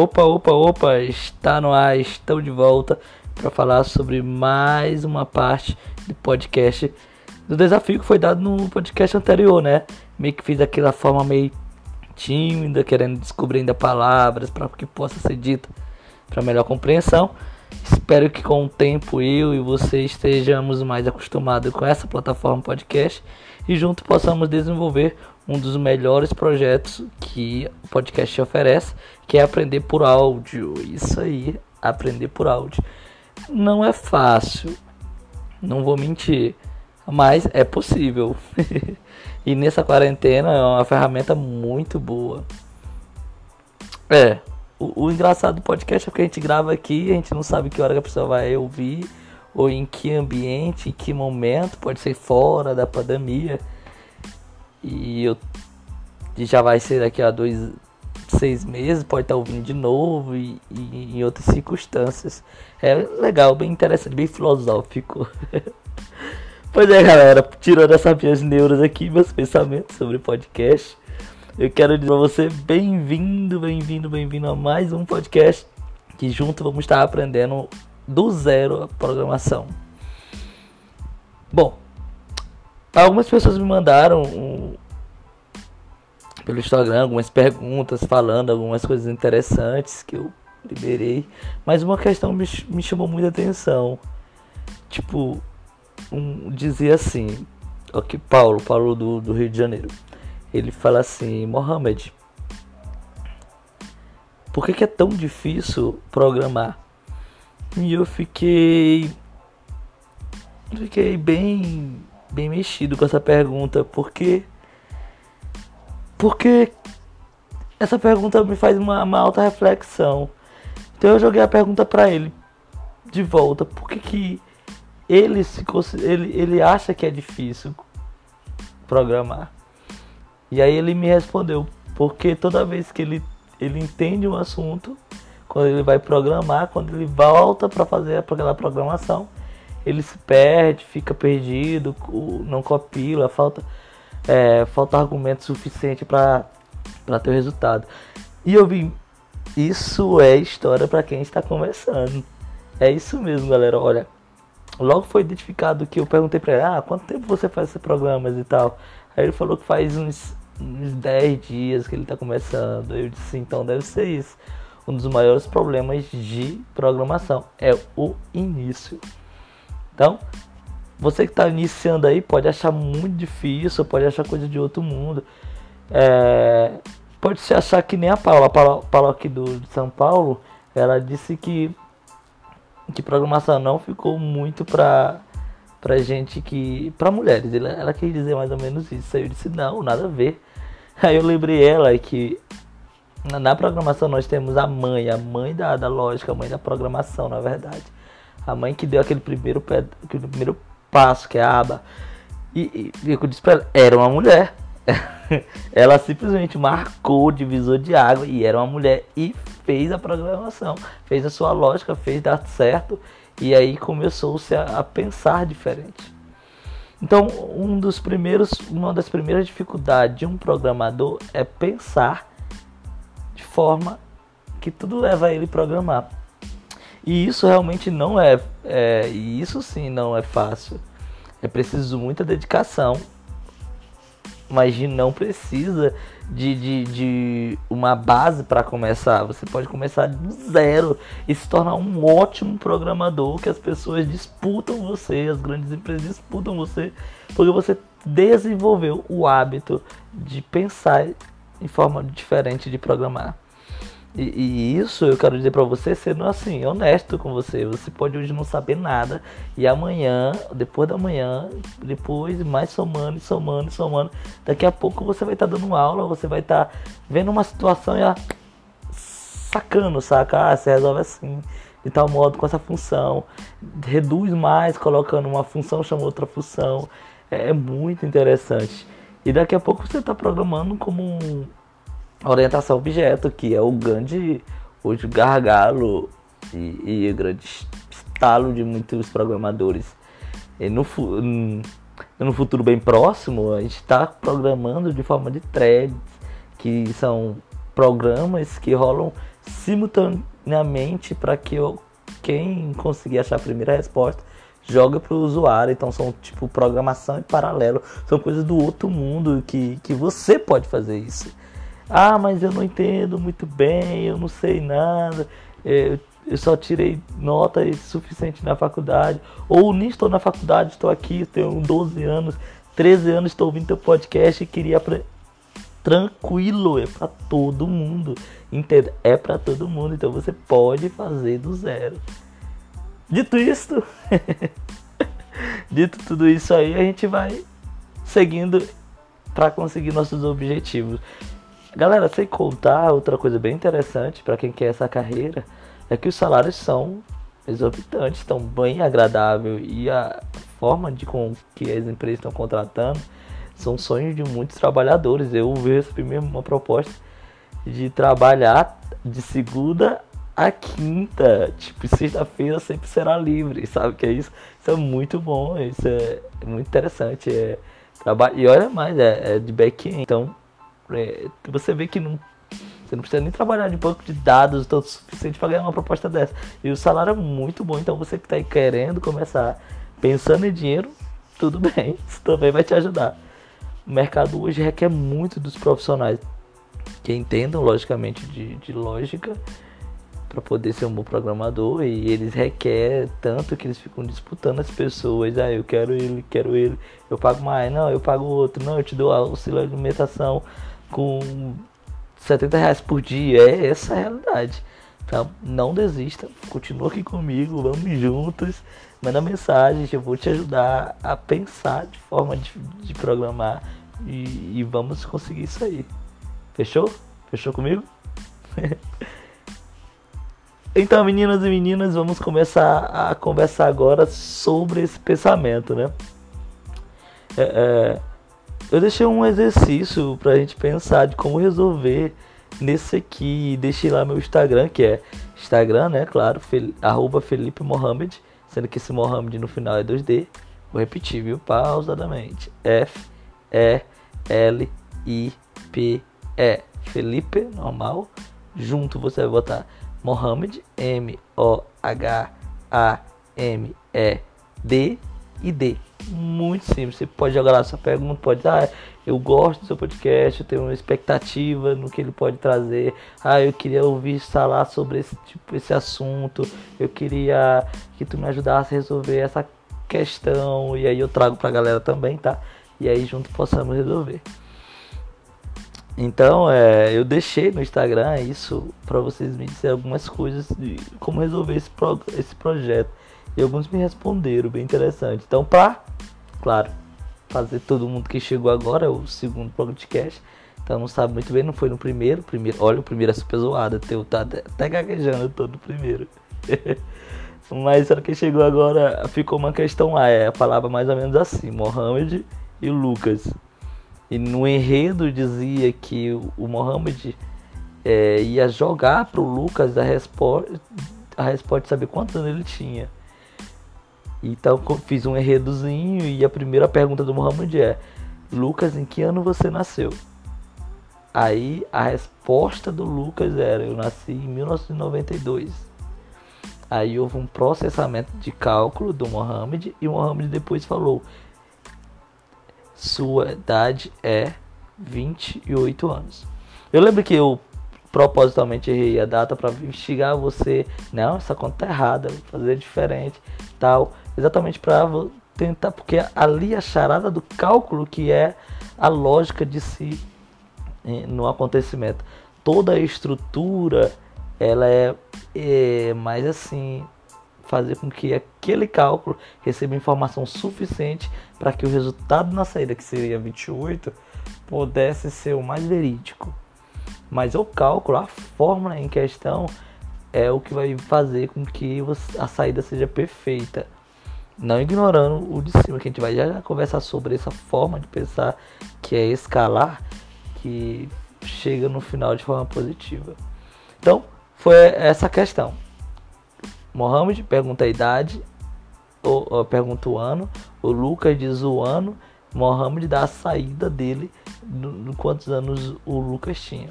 Opa, opa, opa, está no ar, estou de volta para falar sobre mais uma parte do podcast do desafio que foi dado no podcast anterior, né? Meio que fiz daquela forma meio tímida, querendo descobrir ainda palavras para que possa ser dita para melhor compreensão. Espero que com o tempo eu e você estejamos mais acostumados com essa plataforma podcast e junto possamos desenvolver um dos melhores projetos que o podcast oferece, que é aprender por áudio. Isso aí, aprender por áudio. Não é fácil, não vou mentir, mas é possível. e nessa quarentena é uma ferramenta muito boa. É, o, o, engraçado do podcast é que a gente grava aqui, a gente não sabe que hora que a pessoa vai ouvir, ou em que ambiente, em que momento, pode ser fora da pandemia. E eu já vai ser daqui a dois, seis meses, pode estar ouvindo de novo e, e em outras circunstâncias. É legal, bem interessante, bem filosófico. pois é, galera, tirando essas minhas neuras aqui, meus pensamentos sobre podcast. Eu quero dizer pra você bem-vindo, bem-vindo, bem-vindo a mais um podcast que junto vamos estar aprendendo do zero a programação. Bom, algumas pessoas me mandaram um, pelo Instagram algumas perguntas falando algumas coisas interessantes que eu liberei, mas uma questão me, me chamou muita atenção. Tipo, um, dizia assim, aqui Paulo, Paulo do, do Rio de Janeiro ele fala assim: Mohamed, por que, que, é tão difícil programar? E eu fiquei. Fiquei bem. Bem mexido com essa pergunta, porque. Porque essa pergunta me faz uma, uma alta reflexão. Então eu joguei a pergunta para ele de volta: por que, que ele, se, ele, ele acha que é difícil programar? E aí ele me respondeu, porque toda vez que ele, ele entende um assunto, quando ele vai programar, quando ele volta para fazer aquela programação, ele se perde, fica perdido, não copila, falta, é, falta argumento suficiente para ter o resultado. E eu vi, isso é história para quem está conversando. É isso mesmo, galera. Olha, logo foi identificado que eu perguntei para ele: ah, quanto tempo você faz esses programas e tal? Aí ele falou que faz uns uns 10 dias que ele está começando. Eu disse, então deve ser isso. Um dos maiores problemas de programação é o início. Então, você que está iniciando aí pode achar muito difícil, pode achar coisa de outro mundo. É, pode se achar que nem a Paula, a Paula, Paula aqui do, de São Paulo, ela disse que, que programação não ficou muito para pra gente que. pra mulheres. Ela, ela quis dizer mais ou menos isso. Aí eu disse, não, nada a ver. Aí eu lembrei ela que na programação nós temos a mãe, a mãe da, da lógica, a mãe da programação, na verdade. A mãe que deu aquele primeiro, pé, aquele primeiro passo, que é a aba. E, e eu disse pra ela, era uma mulher. ela simplesmente marcou o divisor de água e era uma mulher e fez a programação, fez a sua lógica, fez dar certo e aí começou-se a, a pensar diferente. Então, um dos primeiros, uma das primeiras dificuldades de um programador é pensar de forma que tudo leva a ele programar. E isso realmente não é, é isso sim não é fácil. É preciso muita dedicação, mas não precisa de, de, de uma base para começar. Você pode começar do zero e se tornar um ótimo programador que as pessoas disputam você, as grandes empresas disputam você, porque você desenvolveu o hábito de pensar em forma diferente de programar. E, e, isso eu quero dizer para você sendo assim, honesto com você. Você pode hoje não saber nada e amanhã, depois da manhã, depois mais somando, somando, somando, daqui a pouco você vai estar tá dando aula, você vai estar tá vendo uma situação e ah, sacando, saca? Ah, você resolve assim, de tal modo com essa função, reduz mais colocando uma função chama outra função. É, é muito interessante. E daqui a pouco você está programando como um orientação objeto, que é o grande hoje gargalo e, e o grande estalo de muitos programadores. E no, no futuro bem próximo, a gente está programando de forma de threads, que são programas que rolam simultaneamente para que eu, quem conseguir achar a primeira resposta joga para o usuário. Então são tipo programação em paralelo, são coisas do outro mundo que, que você pode fazer isso. Ah, mas eu não entendo muito bem, eu não sei nada, eu, eu só tirei nota suficiente na faculdade, ou nem estou na faculdade, estou aqui, tenho 12 anos, 13 anos, estou ouvindo teu podcast e queria tranquilo, é para todo mundo. Entende? É para todo mundo, então você pode fazer do zero. Dito isto, dito tudo isso aí, a gente vai seguindo para conseguir nossos objetivos. Galera, sem contar, outra coisa bem interessante para quem quer essa carreira é que os salários são exorbitantes, estão bem agradável e a forma de com que as empresas estão contratando são sonhos de muitos trabalhadores. Eu recebi mesmo uma proposta de trabalhar de segunda a quinta, tipo, sexta-feira sempre será livre, sabe que é isso? Isso é muito bom, isso é muito interessante. É, trabalho, e olha mais, é, é de back-end, então é, você vê que não, você não precisa nem trabalhar de banco de dados tanto suficiente para ganhar uma proposta dessa. E o salário é muito bom, então você que está aí querendo começar pensando em dinheiro, tudo bem, isso também vai te ajudar. O mercado hoje requer muito dos profissionais que entendam logicamente de, de lógica para poder ser um bom programador e eles requerem tanto que eles ficam disputando as pessoas. Ah, eu quero ele, quero ele, eu pago mais, não, eu pago outro, não, eu te dou auxílio alimentação com 70 reais por dia. É essa a realidade. Então não desista, continua aqui comigo, vamos juntos, manda mensagem, eu vou te ajudar a pensar de forma de, de programar e, e vamos conseguir isso aí. Fechou? Fechou comigo? Então, meninas e meninas, vamos começar a conversar agora sobre esse pensamento, né? É, é, eu deixei um exercício pra gente pensar de como resolver nesse aqui. Deixei lá meu Instagram, que é Instagram, né? Claro, fel, arroba Felipe Mohamed, sendo que esse Mohamed no final é 2D. Vou repetir, viu? Pausadamente. F, E, L, I, P, E. Felipe, normal. Junto você vai botar Mohamed, M-O-H-A-M-E-D e D. Muito simples. Você pode jogar lá sua pergunta, pode ah, eu gosto do seu podcast, eu tenho uma expectativa no que ele pode trazer. Ah, eu queria ouvir falar sobre esse tipo esse assunto. Eu queria que tu me ajudasse a resolver essa questão e aí eu trago pra galera também, tá? E aí junto possamos resolver. Então, é, eu deixei no Instagram isso para vocês me dizer algumas coisas de como resolver esse, pro, esse projeto. E alguns me responderam, bem interessante. Então, para, claro, fazer todo mundo que chegou agora, é o segundo podcast. Então, não sabe muito bem, não foi no primeiro. primeiro olha, o primeiro é super zoado. Teu tá até gaguejando todo primeiro. Mas para quem chegou agora, ficou uma questão lá. É a palavra mais ou menos assim: Mohamed e Lucas. E no enredo dizia que o Mohamed é, ia jogar pro Lucas a resposta, a resposta de saber quantos anos ele tinha. Então fiz um enredozinho e a primeira pergunta do Mohamed é: Lucas, em que ano você nasceu? Aí a resposta do Lucas era: Eu nasci em 1992. Aí houve um processamento de cálculo do Mohamed e o Mohamed depois falou: sua idade é 28 anos. Eu lembro que eu propositalmente errei a data para investigar você. Não, essa conta tá errada, vou fazer diferente, tal. Exatamente para tentar, porque ali a charada do cálculo que é a lógica de si eh, no acontecimento. Toda a estrutura ela é, é mais assim fazer com que aquele cálculo receba informação suficiente para que o resultado na saída, que seria 28, pudesse ser o mais verídico. Mas o cálculo, a fórmula em questão, é o que vai fazer com que a saída seja perfeita. Não ignorando o de cima, que a gente vai já conversar sobre essa forma de pensar que é escalar, que chega no final de forma positiva. Então, foi essa questão. Mohamed pergunta a idade, ou, ou, pergunta o ano, o Lucas diz o ano, Mohamed dá a saída dele, no, no quantos anos o Lucas tinha.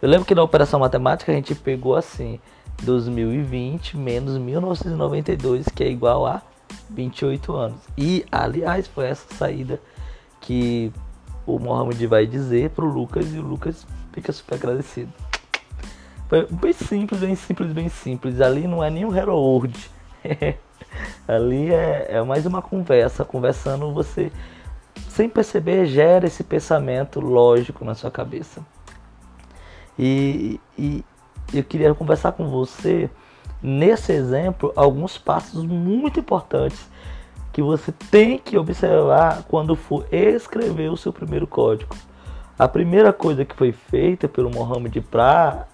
Eu lembro que na operação matemática a gente pegou assim, 2020 menos 1992, que é igual a 28 anos. E, aliás, foi essa saída que o Mohamed vai dizer pro Lucas e o Lucas fica super agradecido. Foi bem simples, bem simples, bem simples. Ali não é nem um Hero World. Ali é, é mais uma conversa. Conversando, você, sem perceber, gera esse pensamento lógico na sua cabeça. E, e eu queria conversar com você, nesse exemplo, alguns passos muito importantes que você tem que observar quando for escrever o seu primeiro código. A primeira coisa que foi feita pelo Mohamed para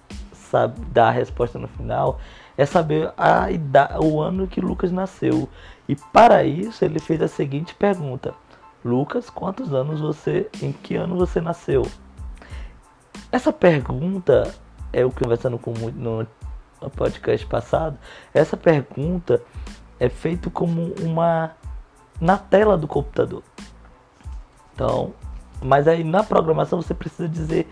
dar a resposta no final é saber a idade, o ano que Lucas nasceu. E para isso ele fez a seguinte pergunta: Lucas, quantos anos você, em que ano você nasceu? Essa pergunta, eu conversando com muito no podcast passado, essa pergunta é feita como uma na tela do computador. Então, mas aí na programação você precisa dizer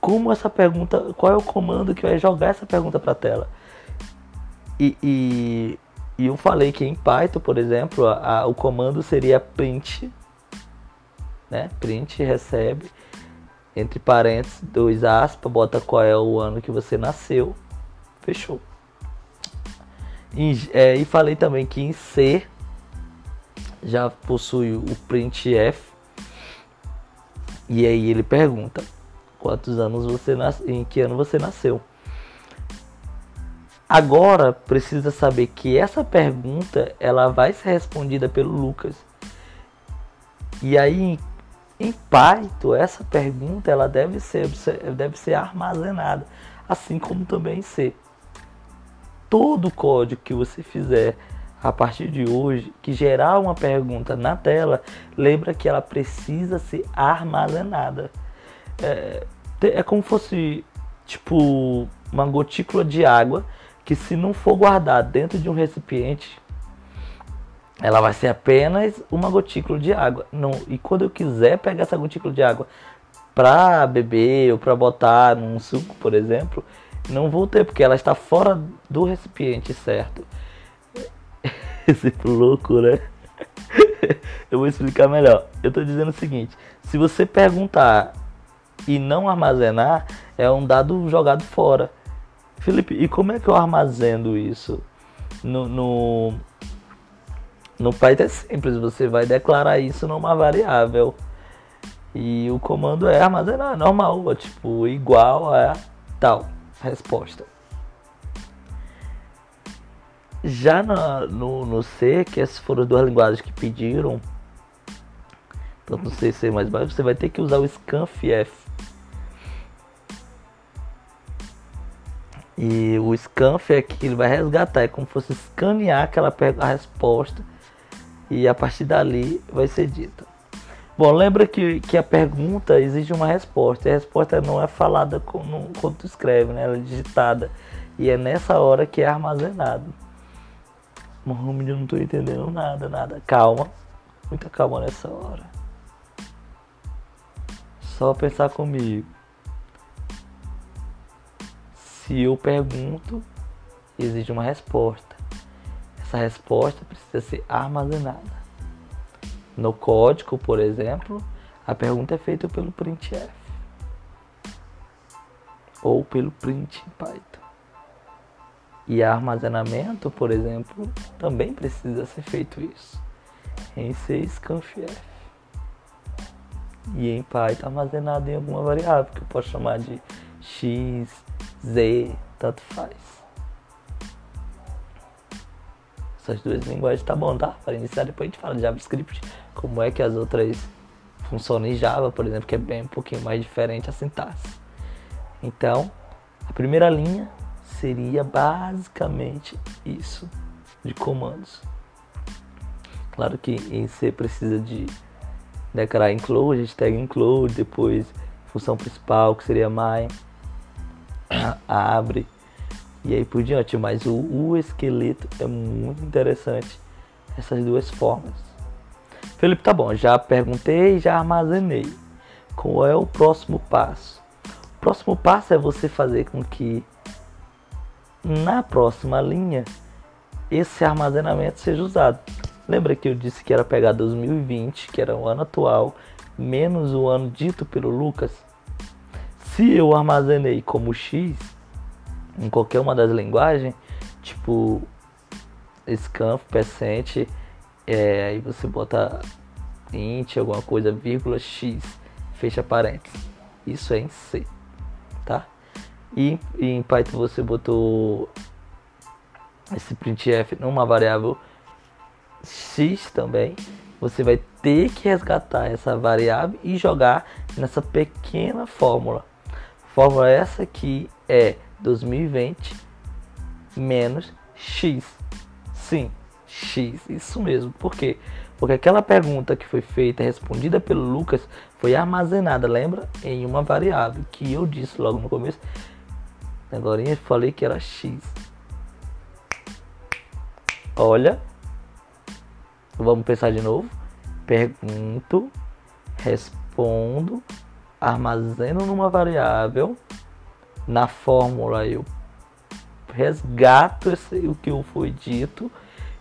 como essa pergunta, qual é o comando que vai jogar essa pergunta para a tela. E, e, e, eu falei que em Python, por exemplo, a, a, o comando seria print, né? Print recebe entre parênteses, dois aspas, bota qual é o ano que você nasceu, fechou. E, é, e falei também que em C já possui o printf e aí ele pergunta quantos anos você nasceu, em que ano você nasceu. Agora precisa saber que essa pergunta ela vai ser respondida pelo Lucas. E aí em Python essa pergunta ela deve ser deve ser armazenada, assim como também C. Todo código que você fizer a partir de hoje que gerar uma pergunta na tela, lembra que ela precisa ser armazenada. É, é como fosse tipo uma gotícula de água que se não for guardada dentro de um recipiente, ela vai ser apenas uma gotícula de água. Não, e quando eu quiser pegar essa gotícula de água para beber ou para botar num suco, por exemplo, não vou ter porque ela está fora do recipiente certo. Exemplo louco, né? Eu vou explicar melhor. Eu tô dizendo o seguinte: se você perguntar e não armazenar, é um dado jogado fora. Felipe, e como é que eu armazeno isso? No, no, no Python é simples, você vai declarar isso numa variável. E o comando é armazenar, normal, tipo, igual a tal resposta. Já no, no, no C, que essas foram duas linguagens que pediram, tanto no C e C++, você vai ter que usar o scanf. E o scanf é que ele vai resgatar, é como se fosse escanear aquela a resposta e a partir dali vai ser dita. Bom, lembra que, que a pergunta exige uma resposta, e a resposta não é falada quando, tu escreve, né? ela é digitada. E é nessa hora que é armazenado. Mohamed, eu não tô entendendo nada, nada. Calma. Muita calma nessa hora. Só pensar comigo. Se eu pergunto, exige uma resposta. Essa resposta precisa ser armazenada. No código, por exemplo, a pergunta é feita pelo printf ou pelo print Python. E armazenamento, por exemplo, também precisa ser feito isso. Em C scanf E em Python armazenado em alguma variável, que eu posso chamar de x, z, tanto faz. Essas duas linguagens tá bom, tá? Para iniciar depois a gente fala de JavaScript, como é que as outras funcionam em Java, por exemplo, que é bem um pouquinho mais diferente a sintaxe. Então, a primeira linha seria basicamente isso de comandos. Claro que em C precisa de declarar include, hashtag include, depois função principal que seria my, abre e aí por diante. Mas o, o esqueleto é muito interessante, essas duas formas. Felipe, tá bom, já perguntei, já armazenei. Qual é o próximo passo? próximo passo é você fazer com que na próxima linha esse armazenamento seja usado. Lembra que eu disse que era pegar 2020, que era o ano atual, menos o ano dito pelo Lucas? Se eu armazenei como X em qualquer uma das linguagens, tipo scanf, percent, é, aí você bota int, alguma coisa, vírgula x, fecha parênteses. Isso é em C, tá? E, e em Python você botou esse printf numa variável x também. Você vai ter que resgatar essa variável e jogar nessa pequena fórmula. Fórmula essa que é 2020 menos x. Sim, x, isso mesmo. Por quê? Porque aquela pergunta que foi feita, respondida pelo Lucas, foi armazenada, lembra? Em uma variável que eu disse logo no começo. Agora eu falei que era x. Olha, vamos pensar de novo. Pergunto, respondo, armazeno numa variável. Na fórmula eu resgato esse, o que foi dito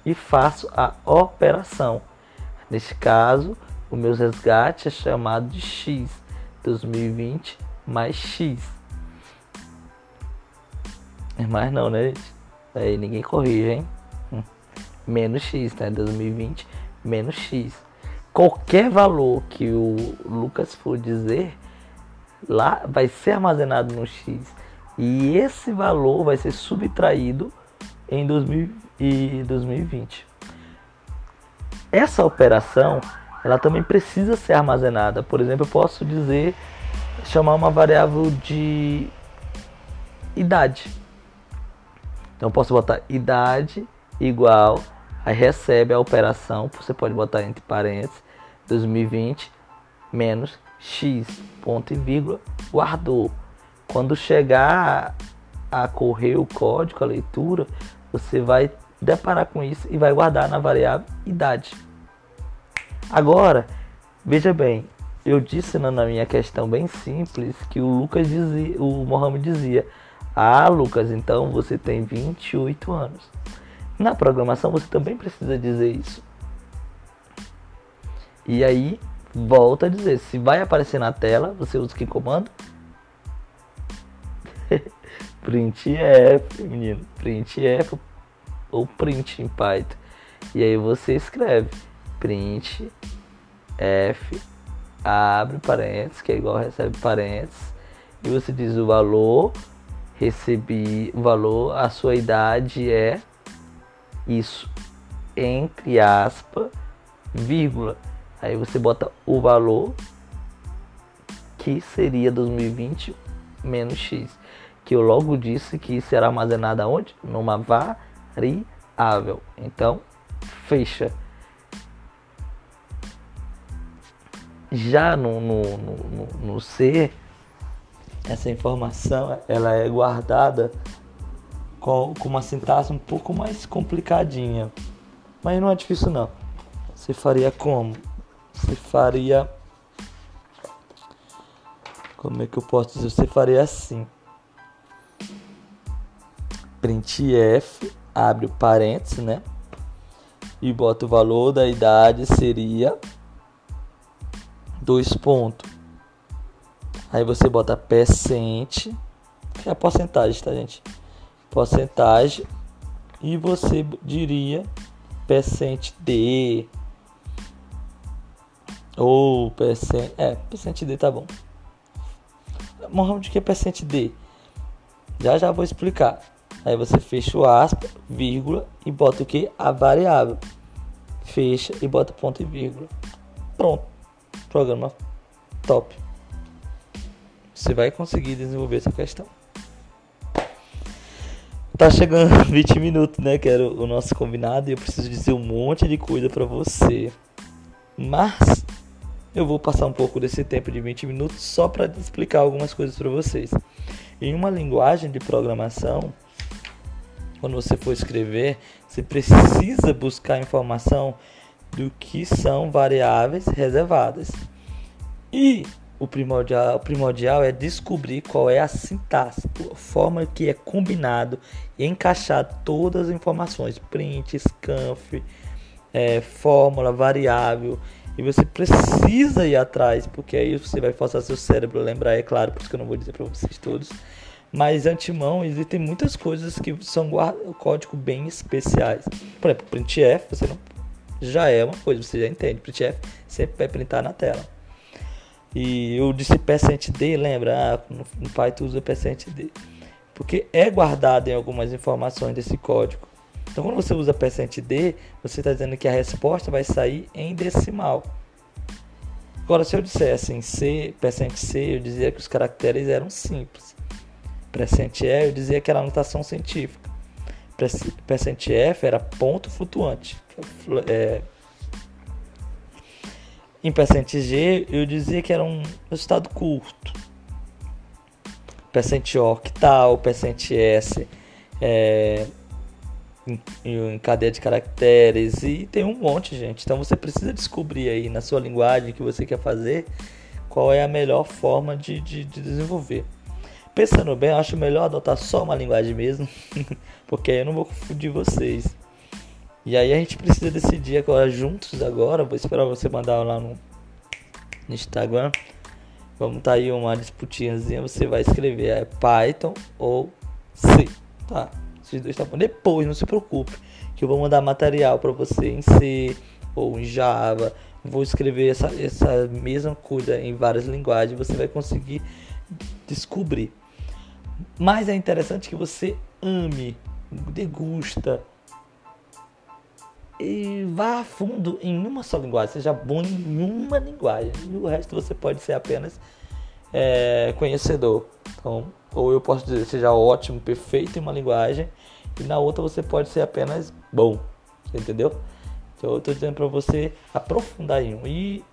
e faço a operação. Neste caso, o meu resgate é chamado de X 2020 mais X. Mas não, né? Aí ninguém corrige, hein? Hum. Menos X, né? 2020 menos X. Qualquer valor que o Lucas for dizer, lá vai ser armazenado no X. E esse valor vai ser subtraído em 2020. Essa operação, ela também precisa ser armazenada. Por exemplo, eu posso dizer, chamar uma variável de idade. Então eu posso botar idade igual, aí recebe a operação, você pode botar entre parênteses, 2020 menos x, ponto e vírgula, guardou. Quando chegar a correr o código, a leitura, você vai deparar com isso e vai guardar na variável idade. Agora, veja bem, eu disse na minha questão bem simples que o Lucas dizia, o Mohamed dizia: "Ah, Lucas, então você tem 28 anos". Na programação você também precisa dizer isso. E aí, volta a dizer, se vai aparecer na tela, você usa que comando? printf, menino, printf ou print em Python. E aí você escreve print f abre parênteses, que é igual recebe parênteses, e você diz o valor recebi, o valor, a sua idade é isso, entre aspas, vírgula. Aí você bota o valor que seria 2020 menos x que eu logo disse que será armazenada onde? Numa variável. Então, fecha. Já no, no, no, no C, essa informação ela é guardada com, com uma sintaxe um pouco mais complicadinha. Mas não é difícil não. Você faria como? Você faria. Como é que eu posso dizer? Você faria assim printf, abre o parênteses, né? E bota o valor da idade seria dois pontos. Aí você bota percent, que é a porcentagem, tá gente? Porcentagem e você diria percent D ou percent, é, percent D tá bom. Morramos de que é D? Já já vou explicar. Aí você fecha o aspa, vírgula e bota o que? A variável. Fecha e bota ponto e vírgula. Pronto. Programa top. Você vai conseguir desenvolver essa questão. Tá chegando 20 minutos, né? Que era o nosso combinado e eu preciso dizer um monte de coisa para você. Mas eu vou passar um pouco desse tempo de 20 minutos só para explicar algumas coisas para vocês. Em uma linguagem de programação, quando você for escrever, você precisa buscar informação do que são variáveis reservadas. E o primordial, o primordial é descobrir qual é a sintaxe, a forma que é combinado e encaixar todas as informações, print, scanf, é, fórmula, variável, e você precisa ir atrás, porque aí você vai forçar seu cérebro a lembrar, é claro, por isso que eu não vou dizer para vocês todos. Mas antemão existem muitas coisas que são código bem especiais. Por exemplo, printf, você não já é uma coisa, você já entende. Printf sempre vai printar na tela. E eu disse %d, lembra? Ah, no Python usa %d. Porque é guardado em algumas informações desse código. Então, quando você usa %d, você está dizendo que a resposta vai sair em decimal. Agora, se eu dissesse em C, %c, eu dizia que os caracteres eram simples. %e, eu dizia que era anotação científica. %f era ponto flutuante. É, em %g, eu dizia que era um resultado curto. %o, octal, %s, é, em, cadeia de caracteres e tem um monte, gente. Então você precisa descobrir aí na sua linguagem que você quer fazer qual é a melhor forma de, de, de desenvolver. Pensando bem, eu acho melhor adotar só uma linguagem mesmo, porque aí eu não vou confundir vocês. E aí a gente precisa decidir agora juntos agora. Vou esperar você mandar lá no, no Instagram. Vamos tá aí uma disputinhazinha. Você vai escrever é Python ou C, tá? Esses dois tá. Depois, não se preocupe, que eu vou mandar material para você em C ou em Java. Vou escrever essa, essa mesma coisa em várias linguagens. Você vai conseguir descobrir. Mas é interessante que você ame, degusta e vá a fundo em uma só linguagem. Seja bom em uma linguagem. E o resto você pode ser apenas é, conhecedor. Então, ou eu posso dizer seja ótimo, perfeito em uma linguagem e na outra você pode ser apenas bom, entendeu? Então eu estou dizendo para você aprofundar em um. E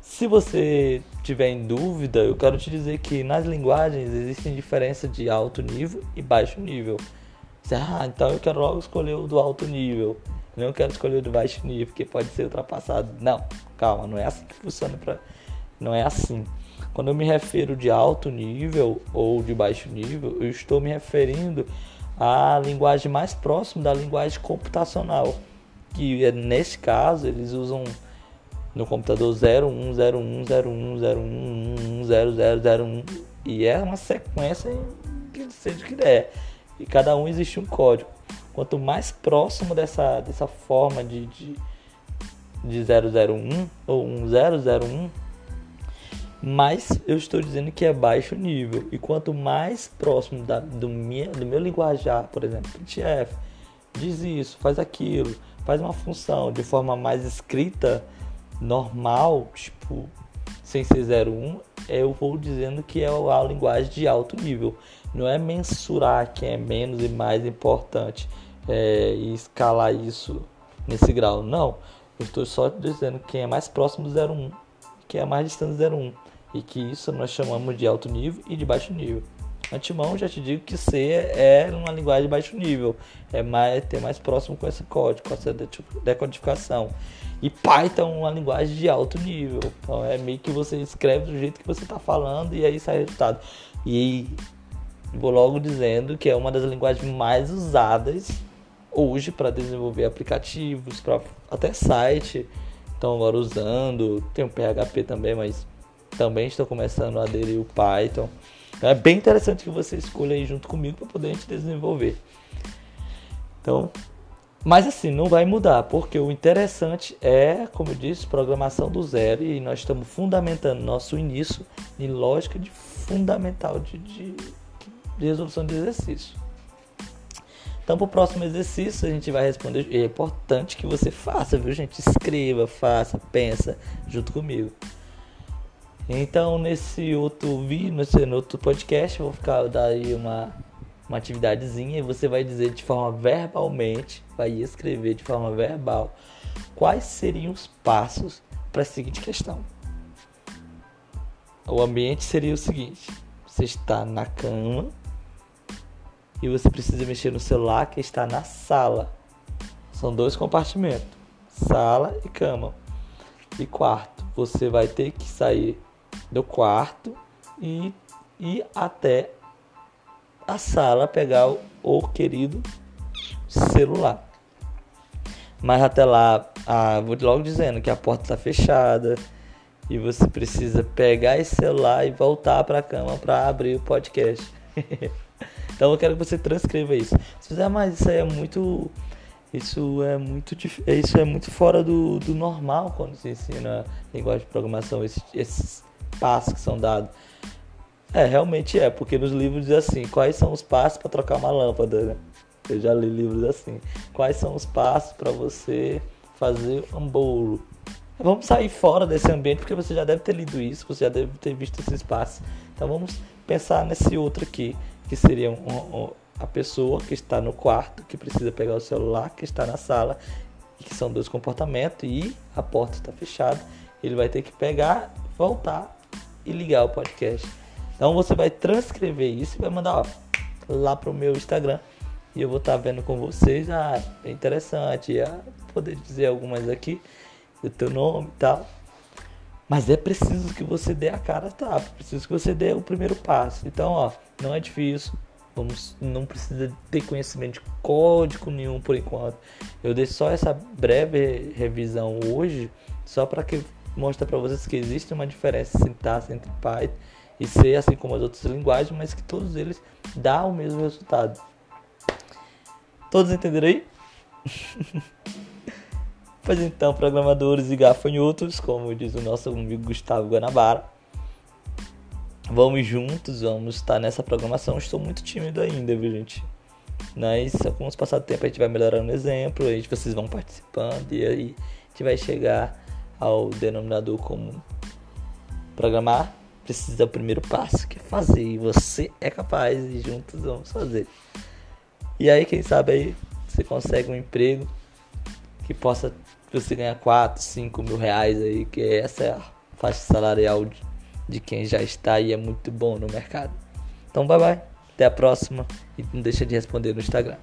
se você tiver em dúvida, eu quero te dizer que nas linguagens existem diferenças de alto nível e baixo nível. Ah, então eu quero logo escolher o do alto nível. Não quero escolher o do baixo nível, porque pode ser ultrapassado. Não, calma, não é assim que funciona. Não é assim. Quando eu me refiro de alto nível ou de baixo nível, eu estou me referindo à linguagem mais próxima da linguagem computacional, que é, nesse caso eles usam no computador 010101010001 e é uma sequência que seja que der. E cada um existe um código. Quanto mais próximo dessa, dessa forma de, de, de 001 ou 1001, mais eu estou dizendo que é baixo nível. E quanto mais próximo da, do, minha, do meu linguajar, por exemplo, printf, diz isso, faz aquilo, faz uma função de forma mais escrita, normal, tipo, sem ser 01, eu vou dizendo que é a linguagem de alto nível. Não é mensurar quem é menos e mais importante é, e escalar isso nesse grau. Não. Eu estou só dizendo quem é mais próximo do 01, quem é mais distante do 01 e que isso nós chamamos de alto nível e de baixo nível. Antemão, já te digo que C é uma linguagem de baixo nível, é mais ter mais próximo com esse código, com essa decodificação. E Python é uma linguagem de alto nível, então é meio que você escreve do jeito que você está falando e aí sai o resultado. E vou logo dizendo que é uma das linguagens mais usadas hoje para desenvolver aplicativos, para até site. Estão agora usando, tem o PHP também, mas também estou começando a aderir o Python. Então, é bem interessante que você escolha aí junto comigo para poder a gente desenvolver. Então, mas assim, não vai mudar, porque o interessante é, como eu disse, programação do zero e nós estamos fundamentando nosso início em lógica de fundamental de, de, de resolução de exercício. Então, para o próximo exercício, a gente vai responder. É importante que você faça, viu, gente? Escreva, faça, pensa junto comigo. Então, nesse outro vídeo, nesse outro podcast, eu vou ficar dar aí uma, uma atividadezinha e você vai dizer de forma verbalmente, vai escrever de forma verbal quais seriam os passos para a seguinte questão. O ambiente seria o seguinte: você está na cama, e você precisa mexer no celular que está na sala. São dois compartimentos: sala e cama. E quarto, você vai ter que sair do quarto e ir até a sala pegar o, o querido celular. Mas até lá, ah, vou logo dizendo que a porta está fechada e você precisa pegar esse celular e voltar para a cama para abrir o podcast. então eu quero que você transcreva isso. Se fizer mais, isso aí é muito isso é muito isso é muito fora do, do normal quando se ensina linguagem de programação esses, esses passos que são dados. É realmente é porque nos livros diz assim quais são os passos para trocar uma lâmpada né? eu já li livros assim. Quais são os passos para você fazer um bolo? Vamos sair fora desse ambiente porque você já deve ter lido isso você já deve ter visto esses passos. Então vamos pensar nesse outro aqui que seria um, um a pessoa que está no quarto, que precisa pegar o celular, que está na sala, que são dois comportamentos, e a porta está fechada, ele vai ter que pegar, voltar e ligar o podcast. Então você vai transcrever isso e vai mandar ó, lá pro meu Instagram. E eu vou estar tá vendo com vocês. Ah, é interessante. Ah, poder dizer algumas aqui. O teu nome e tal. Mas é preciso que você dê a cara, tá? Preciso que você dê o primeiro passo. Então, ó, não é difícil. Vamos, não precisa ter conhecimento de código nenhum por enquanto. Eu dei só essa breve revisão hoje, só para que mostre para vocês que existe uma diferença sintaxe entre Python e C, assim como as outras linguagens, mas que todos eles dão o mesmo resultado. Todos entenderam aí? pois então, programadores e gafanhotos, como diz o nosso amigo Gustavo Guanabara. Vamos juntos, vamos estar nessa programação. Estou muito tímido ainda, viu, gente? Mas com o passar do tempo a gente vai melhorando o exemplo, a gente, vocês vão participando e aí a gente vai chegar ao denominador comum. Programar precisa do primeiro passo, que é fazer. E você é capaz e juntos vamos fazer. E aí, quem sabe aí você consegue um emprego que possa você ganhar 4, 5 mil reais aí, que essa é a faixa salarial de de quem já está e é muito bom no mercado. Então, bye bye. Até a próxima. E não deixa de responder no Instagram.